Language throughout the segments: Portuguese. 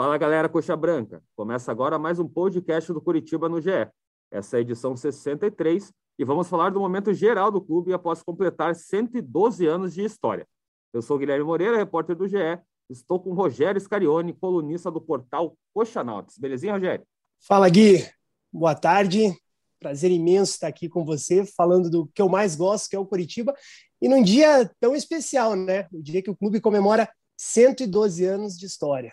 Fala galera Coxa Branca, começa agora mais um podcast do Curitiba no GE. Essa é a edição 63 e vamos falar do momento geral do clube após completar 112 anos de história. Eu sou Guilherme Moreira, repórter do GE. Estou com Rogério Scarione, colunista do portal Coxa Nautis. Belezinha, Rogério? Fala, Gui. Boa tarde. Prazer imenso estar aqui com você, falando do que eu mais gosto, que é o Curitiba. E num dia tão especial, né? O dia que o clube comemora 112 anos de história.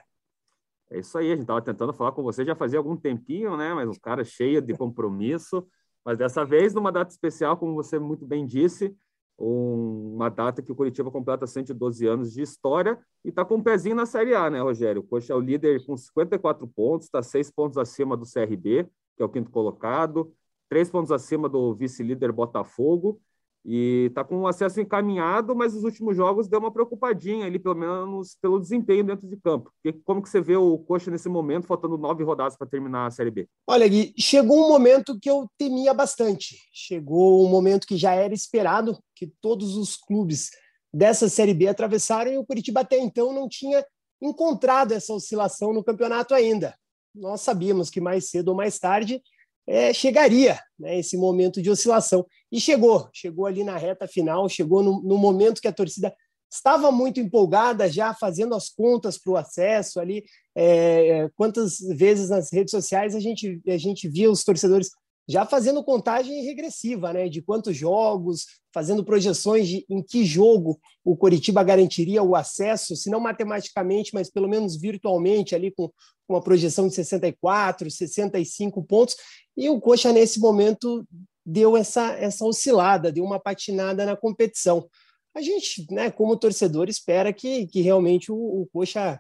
É isso aí, a gente estava tentando falar com você já fazia algum tempinho, né? Mas o cara cheio de compromisso. Mas dessa vez, numa data especial, como você muito bem disse, uma data que o Curitiba completa 112 anos de história e está com um pezinho na Série A, né, Rogério? Coxa é o líder com 54 pontos, está seis pontos acima do CRB, que é o quinto colocado, três pontos acima do vice-líder Botafogo e está com o acesso encaminhado, mas os últimos jogos deu uma preocupadinha ali, pelo menos pelo desempenho dentro de campo. E como que você vê o Coxa nesse momento, faltando nove rodadas para terminar a Série B? Olha, Gui, chegou um momento que eu temia bastante. Chegou um momento que já era esperado, que todos os clubes dessa Série B atravessaram e o Curitiba até então não tinha encontrado essa oscilação no campeonato ainda. Nós sabíamos que mais cedo ou mais tarde é, chegaria né, esse momento de oscilação. E chegou, chegou ali na reta final, chegou no, no momento que a torcida estava muito empolgada, já fazendo as contas para o acesso ali. É, quantas vezes nas redes sociais a gente, a gente via os torcedores já fazendo contagem regressiva, né? De quantos jogos, fazendo projeções de em que jogo o Coritiba garantiria o acesso, se não matematicamente, mas pelo menos virtualmente, ali com uma projeção de 64, 65 pontos. E o Coxa, nesse momento, deu essa, essa oscilada, deu uma patinada na competição. A gente, né, como torcedor, espera que, que realmente o, o Coxa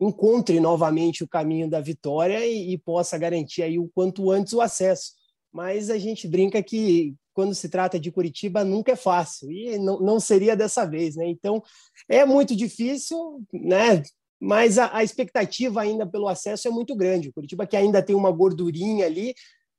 encontre novamente o caminho da vitória e, e, possa garantir aí o quanto antes o acesso. Mas a gente brinca que quando se trata de Curitiba nunca é fácil e não, não seria dessa vez, né? Então é muito difícil, né? Mas a, a expectativa ainda pelo acesso é muito grande. O Curitiba que ainda tem uma gordurinha ali,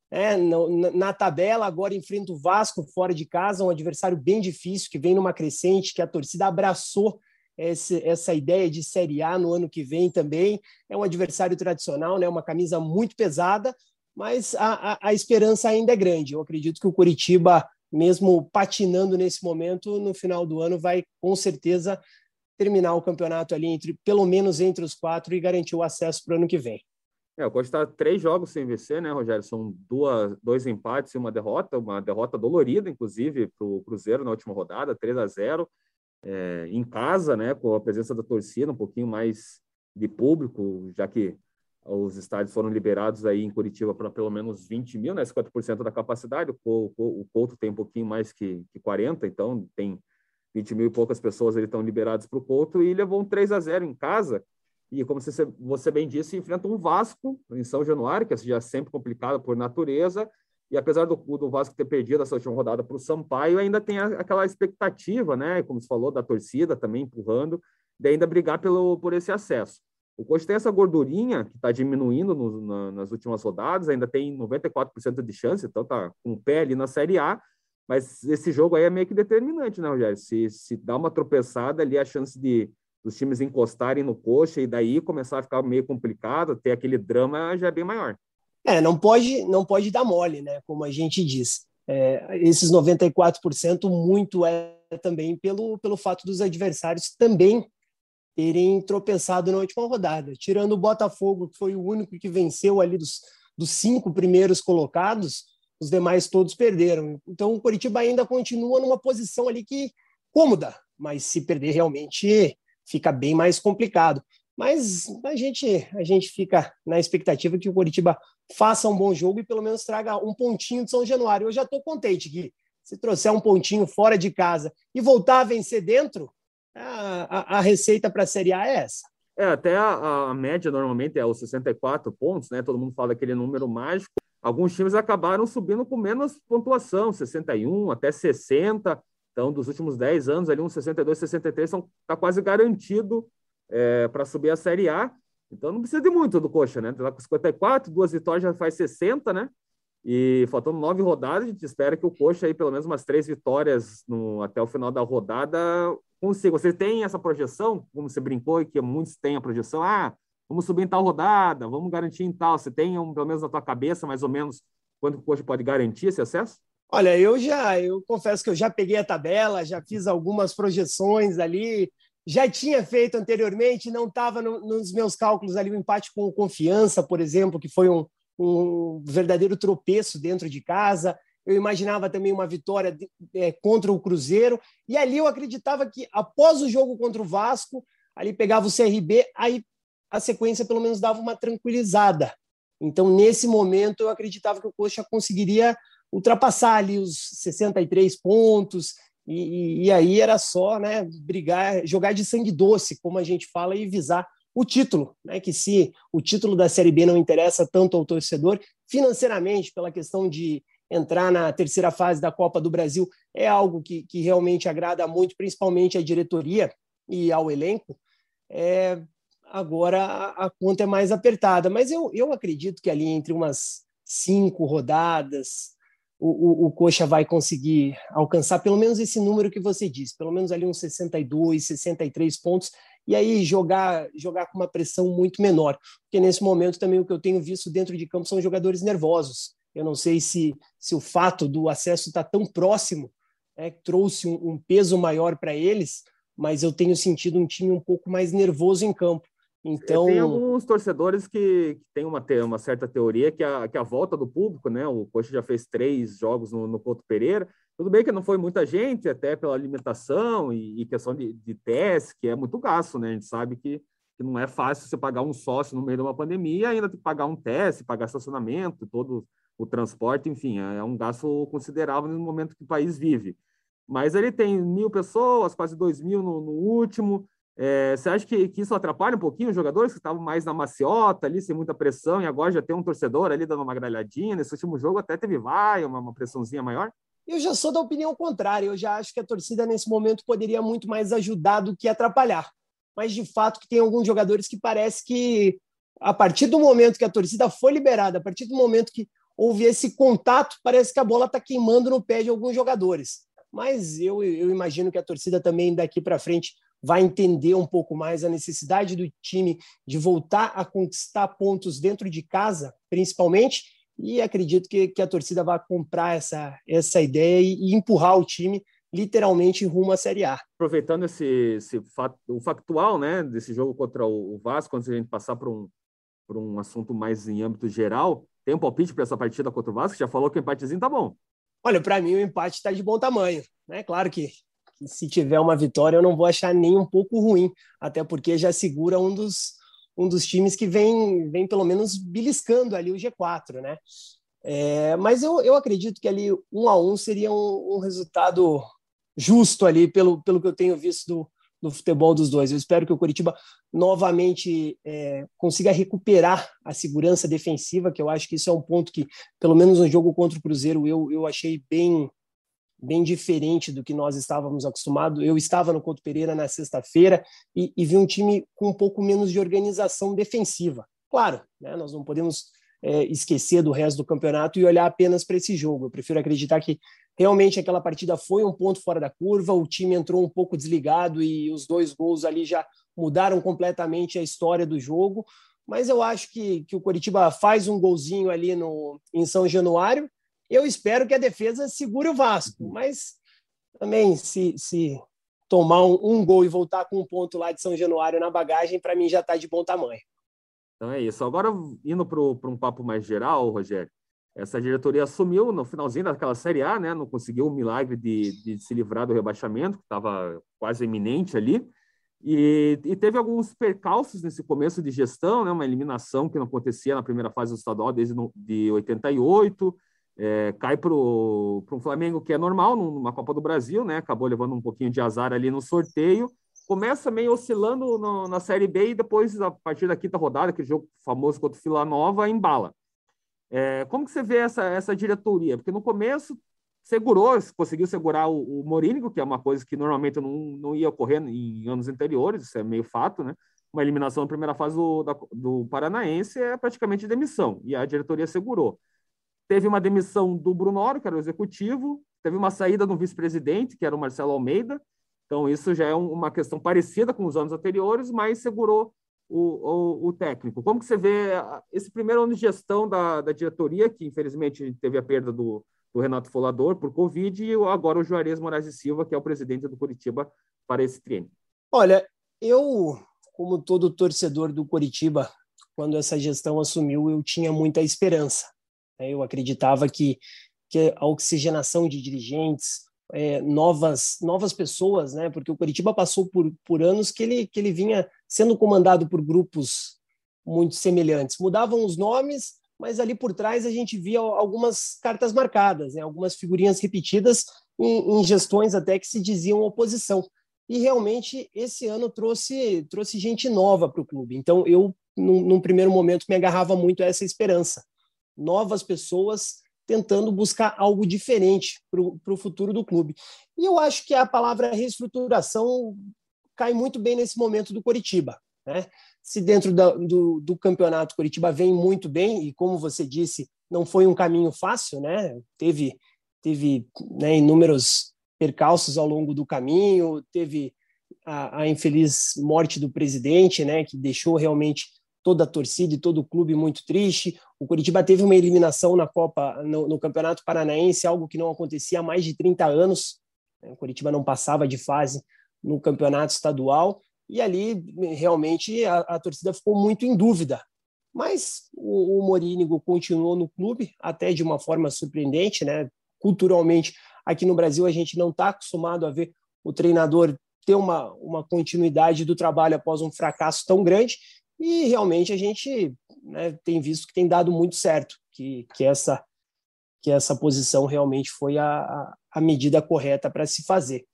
é, na, na, tabela, agora enfrenta o Vasco fora de casa, um adversário bem difícil, que vem numa crescente, que a torcida abraçou esse, essa ideia de Série A no ano que vem também. É um adversário tradicional, né, uma camisa muito pesada, mas a, a, a esperança ainda é grande. Eu acredito que o Curitiba, mesmo patinando nesse momento, no final do ano vai com certeza terminar o campeonato ali entre pelo menos entre os quatro e garantir o acesso para o ano que vem. É, o Coxa está três jogos sem vencer, né, Rogério? São duas, dois empates e uma derrota, uma derrota dolorida, inclusive, para o Cruzeiro na última rodada, 3 a 0 é, em casa, né, com a presença da torcida, um pouquinho mais de público, já que os estádios foram liberados aí em Curitiba para pelo menos 20 mil, né, 50% da capacidade, o, o, o Couto tem um pouquinho mais que, que 40, então tem 20 mil e poucas pessoas ali estão liberadas para o Couto e levou um 3 a 0 em casa, e como você, você bem disse, enfrenta um Vasco em São Januário, que já é sempre complicado por natureza, e apesar do, do Vasco ter perdido essa última rodada para o Sampaio, ainda tem a, aquela expectativa, né? Como você falou, da torcida também empurrando, de ainda brigar pelo, por esse acesso. O Coxa tem essa gordurinha que está diminuindo no, na, nas últimas rodadas, ainda tem 94% de chance, então tá com o pé ali na Série A, mas esse jogo aí é meio que determinante, né, Rogério? Se, se dá uma tropeçada ali, a chance de, dos times encostarem no coxa e daí começar a ficar meio complicado, ter aquele drama já é bem maior. É, não pode, não pode dar mole, né? Como a gente diz. É, esses 94% muito é também pelo, pelo fato dos adversários também terem tropeçado na última rodada. Tirando o Botafogo, que foi o único que venceu ali dos, dos cinco primeiros colocados, os demais todos perderam. Então o Curitiba ainda continua numa posição ali que cômoda, mas se perder realmente fica bem mais complicado. Mas a gente, a gente fica na expectativa que o Coritiba faça um bom jogo e pelo menos traga um pontinho de São Januário. Eu já estou contente, que Se trouxer um pontinho fora de casa e voltar a vencer dentro, a, a, receita para a Série A é essa. É, até a, a, média normalmente é os 64 pontos, né? Todo mundo fala daquele número mágico. Alguns times acabaram subindo com menos pontuação, 61 até 60. Então, dos últimos 10 anos, ali uns 62, 63 está quase garantido é, para subir a Série A. Então, não precisa de muito do Coxa, né? Está com 54, duas vitórias já faz 60, né? E faltando nove rodadas, a gente espera que o Coxa aí pelo menos umas três vitórias no, até o final da rodada consiga. Você tem essa projeção, como você brincou que muitos têm a projeção, ah, vamos subir em tal rodada, vamos garantir em tal. Você tem, um, pelo menos na tua cabeça, mais ou menos, quanto o Coxa pode garantir esse acesso? Olha, eu já, eu confesso que eu já peguei a tabela, já fiz algumas projeções ali, já tinha feito anteriormente, não estava no, nos meus cálculos ali o empate com confiança, por exemplo, que foi um, um verdadeiro tropeço dentro de casa. Eu imaginava também uma vitória de, é, contra o Cruzeiro. E ali eu acreditava que, após o jogo contra o Vasco, ali pegava o CRB, aí a sequência pelo menos dava uma tranquilizada. Então, nesse momento, eu acreditava que o Coxa conseguiria ultrapassar ali os 63 pontos, e, e, e, aí era só né, brigar, jogar de sangue doce, como a gente fala, e visar o título, né? Que se o título da Série B não interessa tanto ao torcedor, financeiramente, pela questão de entrar na terceira fase da Copa do Brasil, é algo que, que realmente agrada muito, principalmente à diretoria e ao elenco. É, agora a, a conta é mais apertada, mas eu, eu acredito que ali entre umas cinco rodadas, o, o, o, Coxa vai conseguir alcançar pelo menos esse número que você disse, pelo menos ali uns 62, 63 pontos, e aí jogar jogar com uma pressão muito menor, porque nesse momento também o que eu tenho visto dentro de campo são jogadores nervosos. Eu não sei se, se o fato do acesso estar tá tão próximo né, trouxe um, um peso maior para eles, mas eu tenho sentido um time um pouco mais nervoso em campo. Então... Tem alguns torcedores que, que têm uma, uma certa teoria que a, que a volta do público, né? O Coxa já fez três jogos no, no Couto Pereira, tudo bem que não foi muita gente, até pela alimentação e, e questão de, de teste, que é muito gasto, né? A gente sabe que, que não é fácil você pagar um sócio no meio de uma pandemia, ainda tem que pagar um teste, pagar estacionamento, todo o transporte, enfim, é, é um gasto considerável no momento que o país vive. Mas ele tem mil pessoas, quase dois mil no, no último. É, você acha que, que, isso atrapalha um pouquinho os jogadores que estavam mais na maciota ali, sem muita pressão, e agora já tem um torcedor ali dando uma gralhadinha? Nesse último jogo até teve vai, uma, uma pressãozinha maior? Eu já sou da opinião contrária. Eu já acho que a torcida nesse momento poderia muito mais ajudar do que atrapalhar. Mas de fato que tem alguns jogadores que parece que a partir do momento que a torcida foi liberada, a partir do momento que houve esse contato, parece que a bola está queimando no pé de alguns jogadores. Mas eu, eu imagino que a torcida também daqui para frente vai entender um pouco mais a necessidade do time de voltar a conquistar pontos dentro de casa, principalmente, e acredito que, que a torcida vai comprar essa, essa ideia e, e empurrar o time literalmente rumo à Série A. Aproveitando esse, esse fato, o factual né, desse jogo contra o Vasco, antes de a gente passar para um, por um assunto mais em âmbito geral, tem um palpite para essa partida contra o Vasco? Já falou que o empatezinho tá bom. Olha, para mim o empate está de bom tamanho. Né? Claro que, que, se tiver uma vitória eu não vou achar nem um pouco ruim, até porque já segura um dos, um dos times que vem, vem pelo menos beliscando ali o G4, né? É, mas eu, eu acredito que ali um a um seria um, um, resultado justo ali, pelo, pelo que eu tenho visto do, do futebol dos dois. Eu espero que o Curitiba novamente é, consiga recuperar a segurança defensiva, que eu acho que isso é um ponto que, pelo menos no jogo contra o Cruzeiro, eu, eu achei bem, bem diferente do que nós estávamos acostumados. Eu estava no Couto Pereira na sexta-feira e, e, vi um time com um pouco menos de organização defensiva. Claro, né, nós não podemos é, esquecer do resto do campeonato e olhar apenas para esse jogo. Eu prefiro acreditar que realmente aquela partida foi um ponto fora da curva, o time entrou um pouco desligado e os dois gols ali já mudaram completamente a história do jogo. Mas eu acho que, que o Coritiba faz um golzinho ali no, em São Januário eu espero que a defesa segure o Vasco, mas também se, se tomar um, um gol e voltar com um ponto lá de São Januário na bagagem, para mim já está de bom tamanho. Então é isso. Agora, indo para um papo mais geral, Rogério, essa diretoria assumiu no finalzinho daquela Série A, né? Não conseguiu o milagre de, de se livrar do rebaixamento, que estava quase iminente ali. E, e, teve alguns percalços nesse começo de gestão, né? Uma eliminação que não acontecia na primeira fase do estadual desde no, de 88 é, cai para um Flamengo que é normal numa Copa do Brasil, né? Acabou levando um pouquinho de azar ali no sorteio. Começa meio oscilando no, na Série B e depois, a partir da quinta rodada, aquele jogo famoso contra o Vila Nova, embala. É, como que você vê essa, essa diretoria? Porque no começo segurou, conseguiu segurar o, o Morínigo, que é uma coisa que normalmente não, não ia ocorrer em anos anteriores, isso é meio fato, né? Uma eliminação na primeira fase do, da, do Paranaense é praticamente demissão, e a diretoria segurou. Teve uma demissão do Brunoro, que era o executivo, teve uma saída do vice-presidente, que era o Marcelo Almeida. Então, isso já é uma questão parecida com os anos anteriores, mas segurou o, o, o, técnico. Como que você vê esse primeiro ano de gestão da, da diretoria, que infelizmente teve a perda do, do Renato Folador por Covid, e agora o Juarez Moraes e Silva, que é o presidente do Curitiba, para esse treino? Olha, eu, como todo torcedor do Curitiba, quando essa gestão assumiu, eu tinha muita esperança. Né? Eu acreditava que, que a oxigenação de dirigentes, é, novas novas pessoas, né? Porque o Curitiba passou por, por anos que ele que ele vinha sendo comandado por grupos muito semelhantes. Mudavam os nomes, mas ali por trás a gente via algumas cartas marcadas, né? Algumas figurinhas repetidas em, em gestões até que se diziam oposição. E realmente esse ano trouxe trouxe gente nova para o clube. Então eu num, num primeiro momento me agarrava muito a essa esperança. Novas pessoas tentando buscar algo diferente para o futuro do clube. E eu acho que a palavra reestruturação cai muito bem nesse momento do Coritiba. Né? Se dentro da, do, do campeonato Coritiba vem muito bem, e como você disse, não foi um caminho fácil, né? teve, teve né, inúmeros percalços ao longo do caminho, teve a, a infeliz morte do presidente, né, que deixou realmente toda a torcida e todo o clube muito triste. O Curitiba teve uma eliminação na Copa, no, no, Campeonato Paranaense, algo que não acontecia há mais de 30 anos. O Curitiba não passava de fase no campeonato estadual e ali realmente a, a torcida ficou muito em dúvida. Mas o, o Morínigo continuou no clube, até de uma forma surpreendente, né? Culturalmente, aqui no Brasil, a gente não está acostumado a ver o treinador ter uma, uma continuidade do trabalho após um fracasso tão grande e realmente a gente né, tem visto que tem dado muito certo, que, que, essa, que essa posição realmente foi a, a medida correta para se fazer.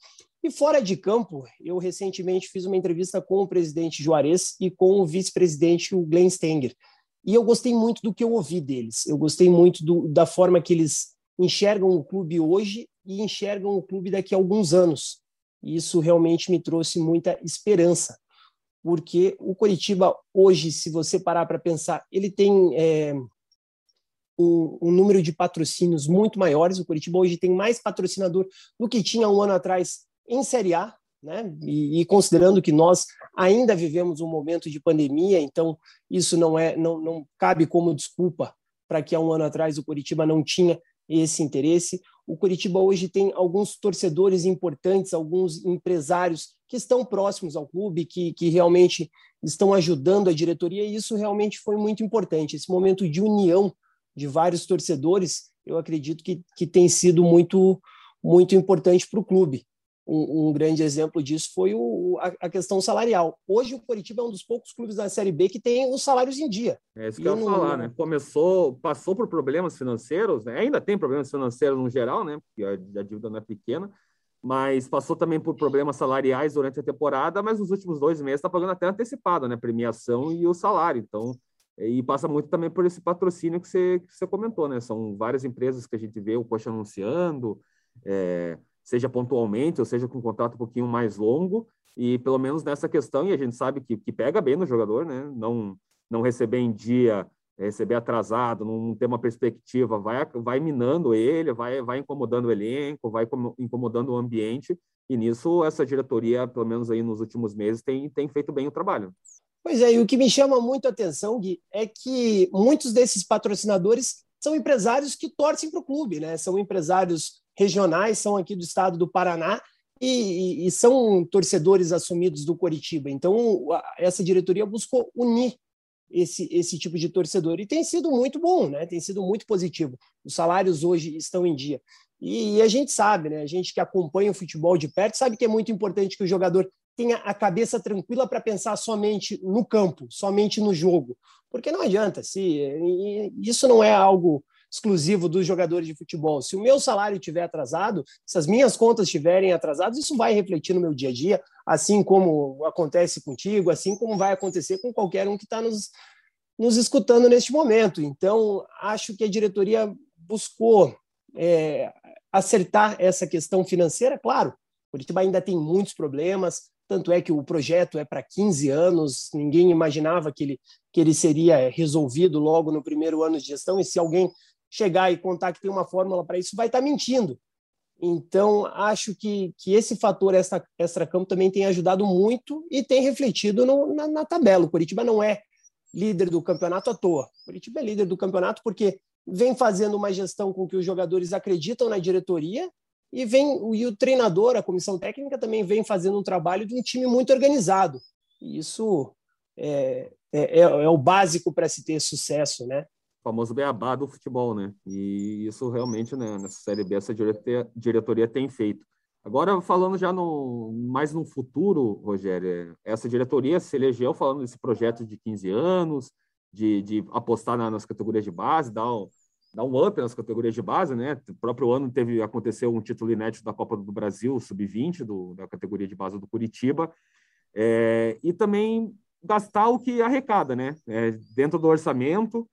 E fora de campo, eu recentemente fiz uma entrevista com o presidente Juarez e com o vice-presidente o Glenn Stenger. E eu gostei muito do que eu ouvi deles. Eu gostei muito do, da forma que eles enxergam o clube hoje e enxergam o clube daqui a alguns anos. E isso realmente me trouxe muita esperança porque o Curitiba hoje, se você parar para pensar, ele tem é, um, um, número de patrocínios muito maiores. O Curitiba hoje tem mais patrocinador do que tinha um ano atrás em Série A, né? E, e, considerando que nós ainda vivemos um momento de pandemia, então isso não é, não, não cabe como desculpa para que há um ano atrás o Curitiba não tinha esse interesse. O Curitiba hoje tem alguns torcedores importantes, alguns empresários que estão próximos ao clube, que, que realmente estão ajudando a diretoria, e isso realmente foi muito importante. Esse momento de união de vários torcedores, eu acredito que, que tem sido muito, muito importante para o clube. Um, um, grande exemplo disso foi o, a, a, questão salarial. Hoje o Curitiba é um dos poucos clubes da Série B que tem os salários em dia. É isso que eu ia falar, né? Começou, passou por problemas financeiros, né? ainda tem problemas financeiros no geral, né? Porque a, a dívida não é pequena, mas passou também por problemas salariais durante a temporada, mas nos últimos dois meses está pagando até antecipado, né? Premiação e o salário. Então, e passa muito também por esse patrocínio que você, que você comentou, né? São várias empresas que a gente vê o Coxa anunciando, é, seja pontualmente ou seja com um contrato um pouquinho mais longo, e pelo menos nessa questão, e a gente sabe que, que pega bem no jogador, né? Não, não receber em dia receber atrasado, não ter uma perspectiva, vai, vai minando ele, vai, vai incomodando o elenco, vai incomodando o ambiente, e nisso essa diretoria, pelo menos aí nos últimos meses, tem, tem feito bem o trabalho. Pois é, e o que me chama muito a atenção, Gui, é que muitos desses patrocinadores são empresários que torcem para o clube, né? São empresários regionais, são aqui do estado do Paraná, e, e, são torcedores assumidos do Coritiba. Então, essa diretoria buscou unir esse, esse tipo de torcedor. E tem sido muito bom, né? tem sido muito positivo. Os salários hoje estão em dia. E, e a gente sabe, né? a gente que acompanha o futebol de perto, sabe que é muito importante que o jogador tenha a cabeça tranquila para pensar somente no campo, somente no jogo. Porque não adianta, se isso não é algo exclusivo dos jogadores de futebol. Se o meu salário estiver atrasado, se as minhas contas estiverem atrasadas, isso vai refletir no meu dia a dia, assim como acontece contigo, assim como vai acontecer com qualquer um que está nos, nos escutando neste momento. Então, acho que a diretoria buscou é, acertar essa questão financeira, claro. Curitiba ainda tem muitos problemas, tanto é que o projeto é para 15 anos, ninguém imaginava que ele, que ele seria resolvido logo no primeiro ano de gestão, e se alguém chegar e contar que tem uma fórmula para isso, vai estar tá mentindo. Então, acho que, que esse fator extra, extra-campo também tem ajudado muito e tem refletido no, na, na, tabela. O Curitiba não é líder do campeonato à toa. O Curitiba é líder do campeonato porque vem fazendo uma gestão com que os jogadores acreditam na diretoria e vem e o treinador, a comissão técnica também vem fazendo um trabalho de um time muito organizado. E isso é, é, é, é o básico para se ter sucesso, né? Famoso beabá do futebol, né? E isso realmente, né, nessa Série B, essa diretoria, tem feito. Agora, falando já no, mais no futuro, Rogério, essa diretoria se elegeu falando desse projeto de 15 anos, de, de apostar na, nas categorias de base, dar um, dar um up nas categorias de base, né? O próprio ano teve aconteceu um título inédito da Copa do Brasil, sub-20, da categoria de base do Curitiba, é, e também gastar o que arrecada, né? É, dentro do orçamento,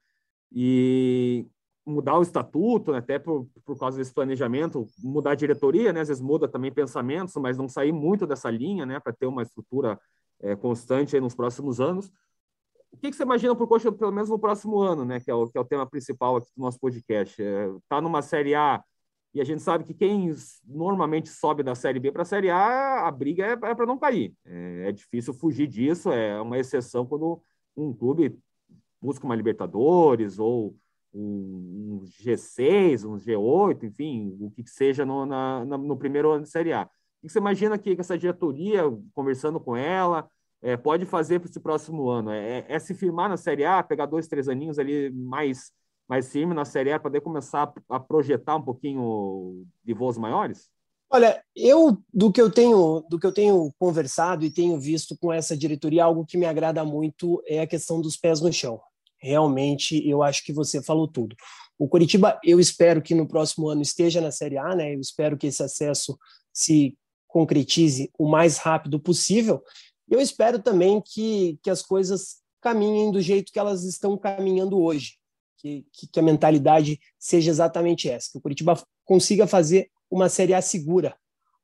e mudar o estatuto, né, até por, por causa desse planejamento, mudar a diretoria, né, às vezes muda também pensamentos, mas não sair muito dessa linha, né, para ter uma estrutura é, constante nos próximos anos. O que, que você imagina para o Coxa, pelo menos no próximo ano, né, que é o, que é o tema principal aqui do nosso podcast? Está é, tá numa Série A e a gente sabe que quem normalmente sobe da Série B para a Série A, a briga é, é para não cair. É, é difícil fugir disso, é uma exceção quando um clube busca uma Libertadores ou um, G6, um G8, enfim, o que seja no, na, no primeiro ano de Série A. O que você imagina que essa diretoria, conversando com ela, é, pode fazer para esse próximo ano? É, é, se firmar na Série A, pegar dois, três aninhos ali mais, mais firme na Série A, poder começar a projetar um pouquinho de voos maiores? Olha, eu do que eu tenho do que eu tenho conversado e tenho visto com essa diretoria, algo que me agrada muito é a questão dos pés no chão realmente eu acho que você falou tudo. O Curitiba, eu espero que no próximo ano esteja na Série A, né? Eu espero que esse acesso se concretize o mais rápido possível. Eu espero também que, que as coisas caminhem do jeito que elas estão caminhando hoje, que, que a mentalidade seja exatamente essa, que o Curitiba consiga fazer uma Série A segura,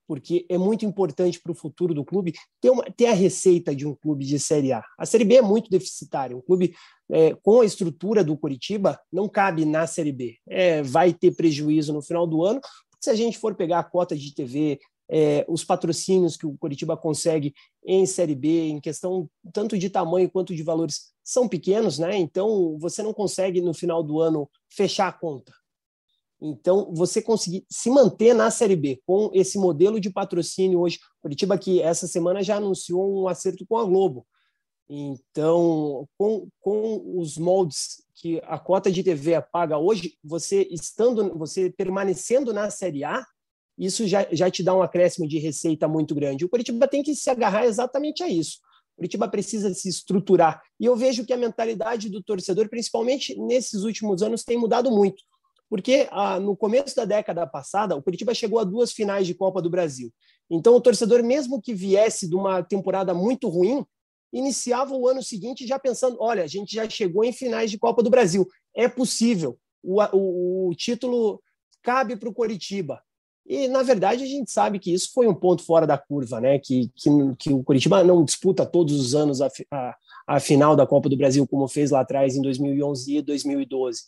porque é muito importante para o futuro do clube ter, uma, ter a receita de um clube de Série A. A Série B é muito deficitária. Um clube é, com a estrutura do Curitiba não cabe na Série B. É, vai ter prejuízo no final do ano, se a gente for pegar a cota de TV, é, os patrocínios que o Curitiba consegue em Série B, em questão tanto de tamanho quanto de valores, são pequenos, né? Então você não consegue no final do ano fechar a conta. Então, você conseguir se manter na Série B com esse modelo de patrocínio hoje, Curitiba que essa semana já anunciou um acerto com a Globo. Então, com, com os moldes que a cota de TV paga hoje, você estando, você permanecendo na Série A, isso já, já te dá um acréscimo de receita muito grande. O Curitiba tem que se agarrar exatamente a isso. O Curitiba precisa se estruturar. E eu vejo que a mentalidade do torcedor, principalmente nesses últimos anos, tem mudado muito. Porque ah, no começo da década passada, o Curitiba chegou a duas finais de Copa do Brasil. Então, o torcedor, mesmo que viesse de uma temporada muito ruim, iniciava o ano seguinte já pensando: olha, a gente já chegou em finais de Copa do Brasil, é possível, o, o, o título cabe para o Curitiba. E, na verdade, a gente sabe que isso foi um ponto fora da curva, né? Que, que, que o Curitiba não disputa todos os anos a, a, a final da Copa do Brasil, como fez lá atrás em 2011 e 2012.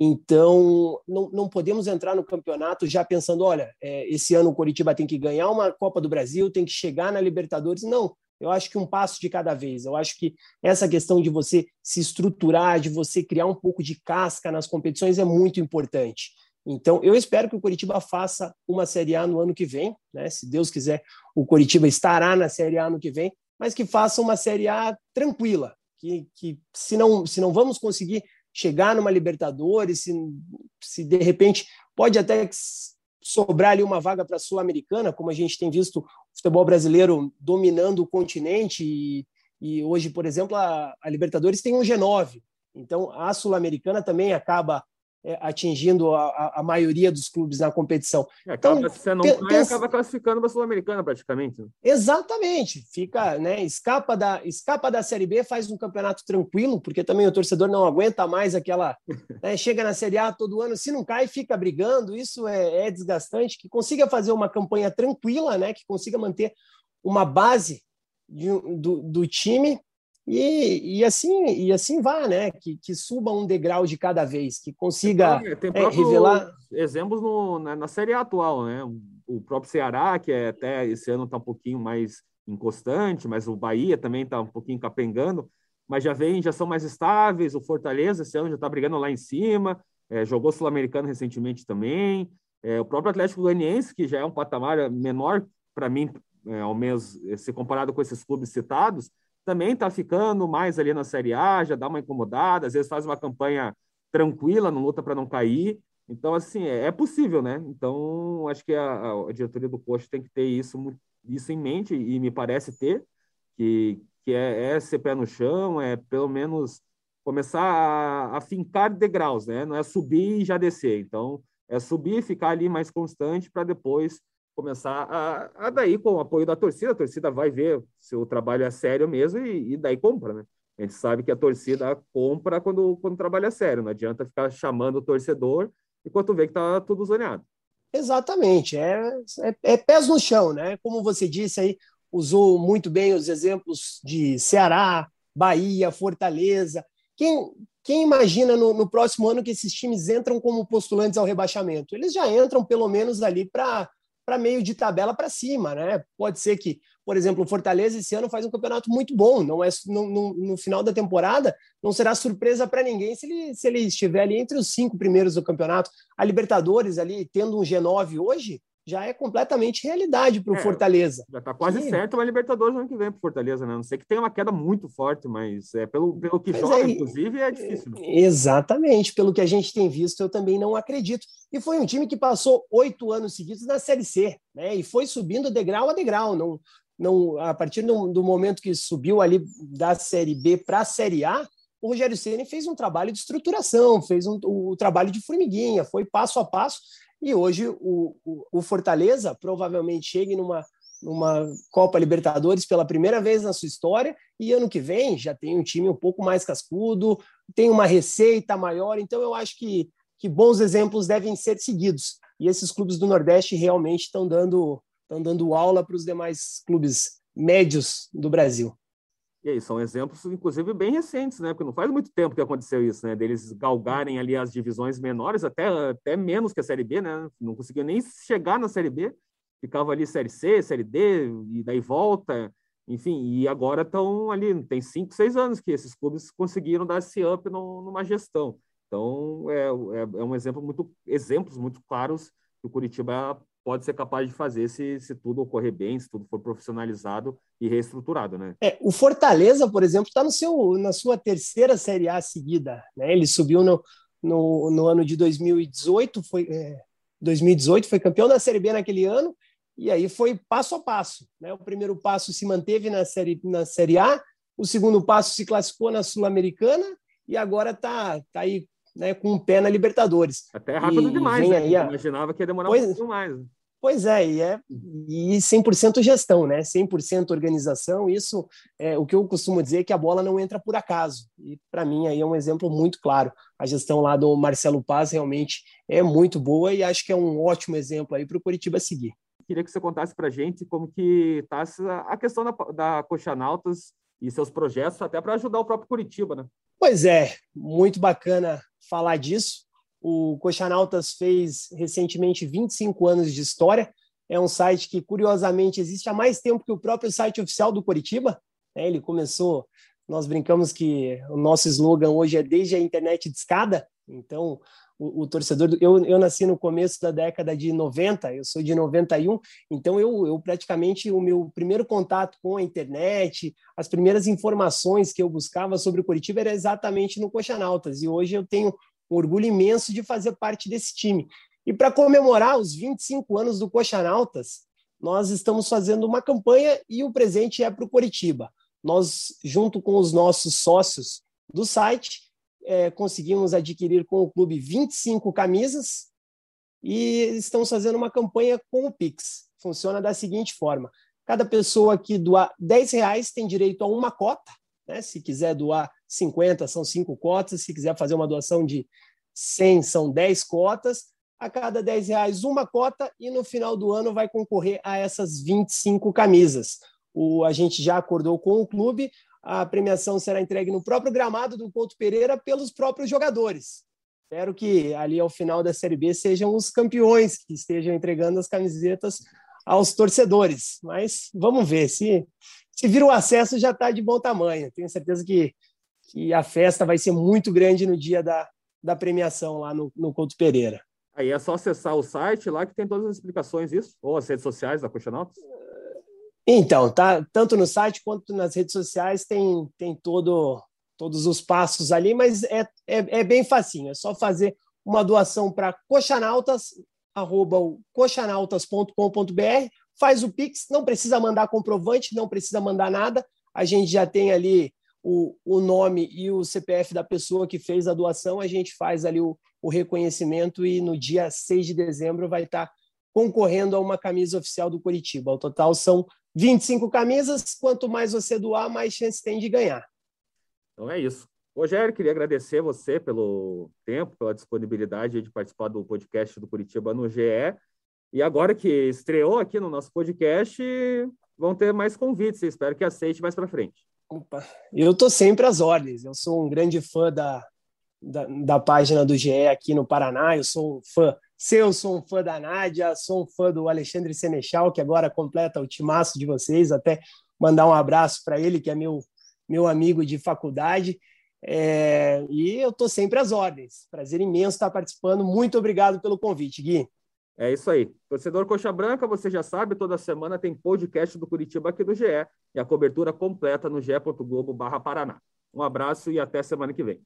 Então, não, não podemos entrar no campeonato já pensando, olha, é, esse ano o Coritiba tem que ganhar uma Copa do Brasil, tem que chegar na Libertadores. Não, eu acho que um passo de cada vez. Eu acho que essa questão de você se estruturar, de você criar um pouco de casca nas competições é muito importante. Então, eu espero que o Coritiba faça uma Série A no ano que vem, né? Se Deus quiser, o Coritiba estará na Série A no que vem, mas que faça uma Série A tranquila, que, que se, não, se não vamos conseguir chegar numa Libertadores, se, se de repente pode até sobrar ali uma vaga para a Sul-Americana, como a gente tem visto o futebol brasileiro dominando o continente e, e hoje, por exemplo, a, a Libertadores tem um G9. Então, a Sul-Americana também acaba atingindo a, a, maioria dos clubes na competição. É, então, você não cai, acaba classificando para a Sul-Americana praticamente. Né? Exatamente. Fica, né, escapa da escapa da Série B, faz um campeonato tranquilo, porque também o torcedor não aguenta mais aquela, né, chega na Série A todo ano, se não cai, fica brigando, isso é, é desgastante, que consiga fazer uma campanha tranquila, né, que consiga manter uma base de, do, do time e, e, assim e assim vá, né? Que, que suba um degrau de cada vez, que consiga tem, tem é, revelar exemplos no, na, na, série atual, né? O próprio Ceará, que é até esse ano está um pouquinho mais inconstante, mas o Bahia também está um pouquinho capengando, mas já vem, já são mais estáveis. O Fortaleza esse ano já está brigando lá em cima, é, jogou sul-americano recentemente também. É, o próprio Atlético Goianiense, que já é um patamar menor para mim, é, ao menos se comparado com esses clubes citados, também está ficando mais ali na Série A, já dá uma incomodada, às vezes faz uma campanha tranquila, não luta para não cair. Então, assim, é, é, possível, né? Então, acho que a, a diretoria do Coxa tem que ter isso, isso em mente, e me parece ter, que, que é, é ser pé no chão, é pelo menos começar a, a fincar degraus, né? Não é subir e já descer. Então, é subir, ficar ali mais constante para depois começar a, a, daí com o apoio da torcida, a torcida vai ver se o trabalho é sério mesmo e, e daí compra, né? A gente sabe que a torcida compra quando, quando o trabalho é sério, não adianta ficar chamando o torcedor enquanto vê que tá tudo zoneado. Exatamente, é, é, é pés no chão, né? Como você disse aí, usou muito bem os exemplos de Ceará, Bahia, Fortaleza. Quem, quem imagina no, no, próximo ano que esses times entram como postulantes ao rebaixamento? Eles já entram pelo menos ali para para meio de tabela para cima, né? Pode ser que, por exemplo, o Fortaleza esse ano faz um campeonato muito bom, não é no, no, no final da temporada, não será surpresa para ninguém se ele, se ele estiver ali entre os cinco primeiros do campeonato. A Libertadores ali tendo um G9 hoje, já é completamente realidade para o é, Fortaleza. Já está quase que... certo uma Libertadores no ano que vem para o Fortaleza, né? Não sei que tenha uma queda muito forte, mas é pelo, pelo que mas joga, é, inclusive, é difícil. Né? Exatamente, pelo que a gente tem visto, eu também não acredito. E foi um time que passou oito anos seguidos na Série C, né? E foi subindo degrau a degrau. Não, não, a partir do, do momento que subiu ali da Série B para a Série A, o Rogério Ceni fez um trabalho de estruturação, fez um, o trabalho de formiguinha, foi passo a passo e hoje o, o, o Fortaleza provavelmente chegue numa, numa Copa Libertadores pela primeira vez na sua história e ano que vem já tem um time um pouco mais cascudo, tem uma receita maior, então eu acho que, que bons exemplos devem ser seguidos. E esses clubes do Nordeste realmente estão dando, estão dando aula para os demais clubes médios do Brasil. E aí, são exemplos, inclusive, bem recentes, né? Porque não faz muito tempo que aconteceu isso, né? Deles galgarem ali as divisões menores, até, até menos que a Série B, né? Não conseguiam nem chegar na Série B. Ficava ali Série C, Série D, e daí volta. Enfim, e agora estão ali, tem cinco, seis anos que esses clubes conseguiram dar esse up no, numa gestão. Então, é, é, é um exemplo muito, exemplos muito claros que o Curitiba pode ser capaz de fazer se, se tudo ocorrer bem, se tudo for profissionalizado e reestruturado, né? É, o Fortaleza, por exemplo, está na sua terceira Série A seguida, né? Ele subiu no, no, no ano de 2018, foi é, 2018 foi campeão da Série B naquele ano e aí foi passo a passo, né? O primeiro passo se manteve na série na Série A, o segundo passo se classificou na Sul-Americana e agora está tá aí né, com o um pé na Libertadores. Até rápido e, demais, né? A... Imaginava que ia demorar pois, um pouquinho mais. Pois é, e, é, e 100% gestão, né? 100% organização. Isso é o que eu costumo dizer que a bola não entra por acaso. E para mim aí é um exemplo muito claro. A gestão lá do Marcelo Paz realmente é muito boa e acho que é um ótimo exemplo aí para o Curitiba seguir. Queria que você contasse para a gente como que está a questão da, da Coxa Nautas e seus projetos, até para ajudar o próprio Curitiba, né? Pois é, muito bacana falar disso. O Coxanautas fez recentemente 25 anos de história. É um site que, curiosamente, existe há mais tempo que o próprio site oficial do Curitiba. Né? Ele começou, nós brincamos que o nosso slogan hoje é desde a internet de escada. Então, o, o, torcedor. Eu, eu nasci no começo da década de 90, eu sou de 91, então eu, eu praticamente o meu primeiro contato com a internet, as primeiras informações que eu buscava sobre o Curitiba era exatamente no Coxanautas, e hoje eu tenho um orgulho imenso de fazer parte desse time. E para comemorar os 25 anos do Coxanautas, nós estamos fazendo uma campanha e o presente é para o Curitiba. Nós, junto com os nossos sócios do site, é, conseguimos adquirir com o clube 25 camisas e estamos fazendo uma campanha com o Pix. Funciona da seguinte forma: cada pessoa que doar 10 reais tem direito a uma cota. Né? Se quiser doar 50, são cinco cotas. Se quiser fazer uma doação de 100, são 10 cotas. A cada 10 reais, uma cota, e no final do ano vai concorrer a essas 25 camisas. O, a gente já acordou com o clube, a premiação será entregue no próprio gramado do Couto Pereira pelos próprios jogadores. Espero que ali ao final da Série B sejam os campeões que estejam entregando as camisetas aos torcedores. Mas vamos ver se se vir o acesso já está de bom tamanho. Tenho certeza que, que a festa vai ser muito grande no dia da, da premiação lá no, no Couto Pereira. Aí é só acessar o site lá que tem todas as explicações, isso? Ou as redes sociais da Coxa Nautas? Então, tá, tanto no site quanto nas redes sociais tem, tem todo, todos os passos ali, mas é, é, é bem facinho, é só fazer uma doação para coxanautas, arroba coxanautas.com.br, faz o Pix, não precisa mandar comprovante, não precisa mandar nada, a gente já tem ali o, o nome e o CPF da pessoa que fez a doação, a gente faz ali o, o reconhecimento e no dia 6 de dezembro vai estar concorrendo a uma camisa oficial do Curitiba. O total são 25 camisas, quanto mais você doar, mais chance tem de ganhar. Então é isso. Rogério, queria agradecer você pelo tempo, pela disponibilidade de participar do podcast do Curitiba no GE. E agora que estreou aqui no nosso podcast, vão ter mais convites. Espero que aceite mais para frente. Opa, eu estou sempre às ordens. Eu sou um grande fã da, da, da, página do GE aqui no Paraná. Eu sou um fã seu, sou um fã da Nádia, sou um fã do Alexandre Senechal, que agora completa o timaço de vocês. Até mandar um abraço para ele, que é meu, meu amigo de faculdade. É, e eu estou sempre às ordens. Prazer imenso estar participando. Muito obrigado pelo convite, Gui. É isso aí. Torcedor Coxa Branca, você já sabe, toda semana tem podcast do Curitiba aqui do GE e a cobertura completa no ge.globo. Um abraço e até semana que vem.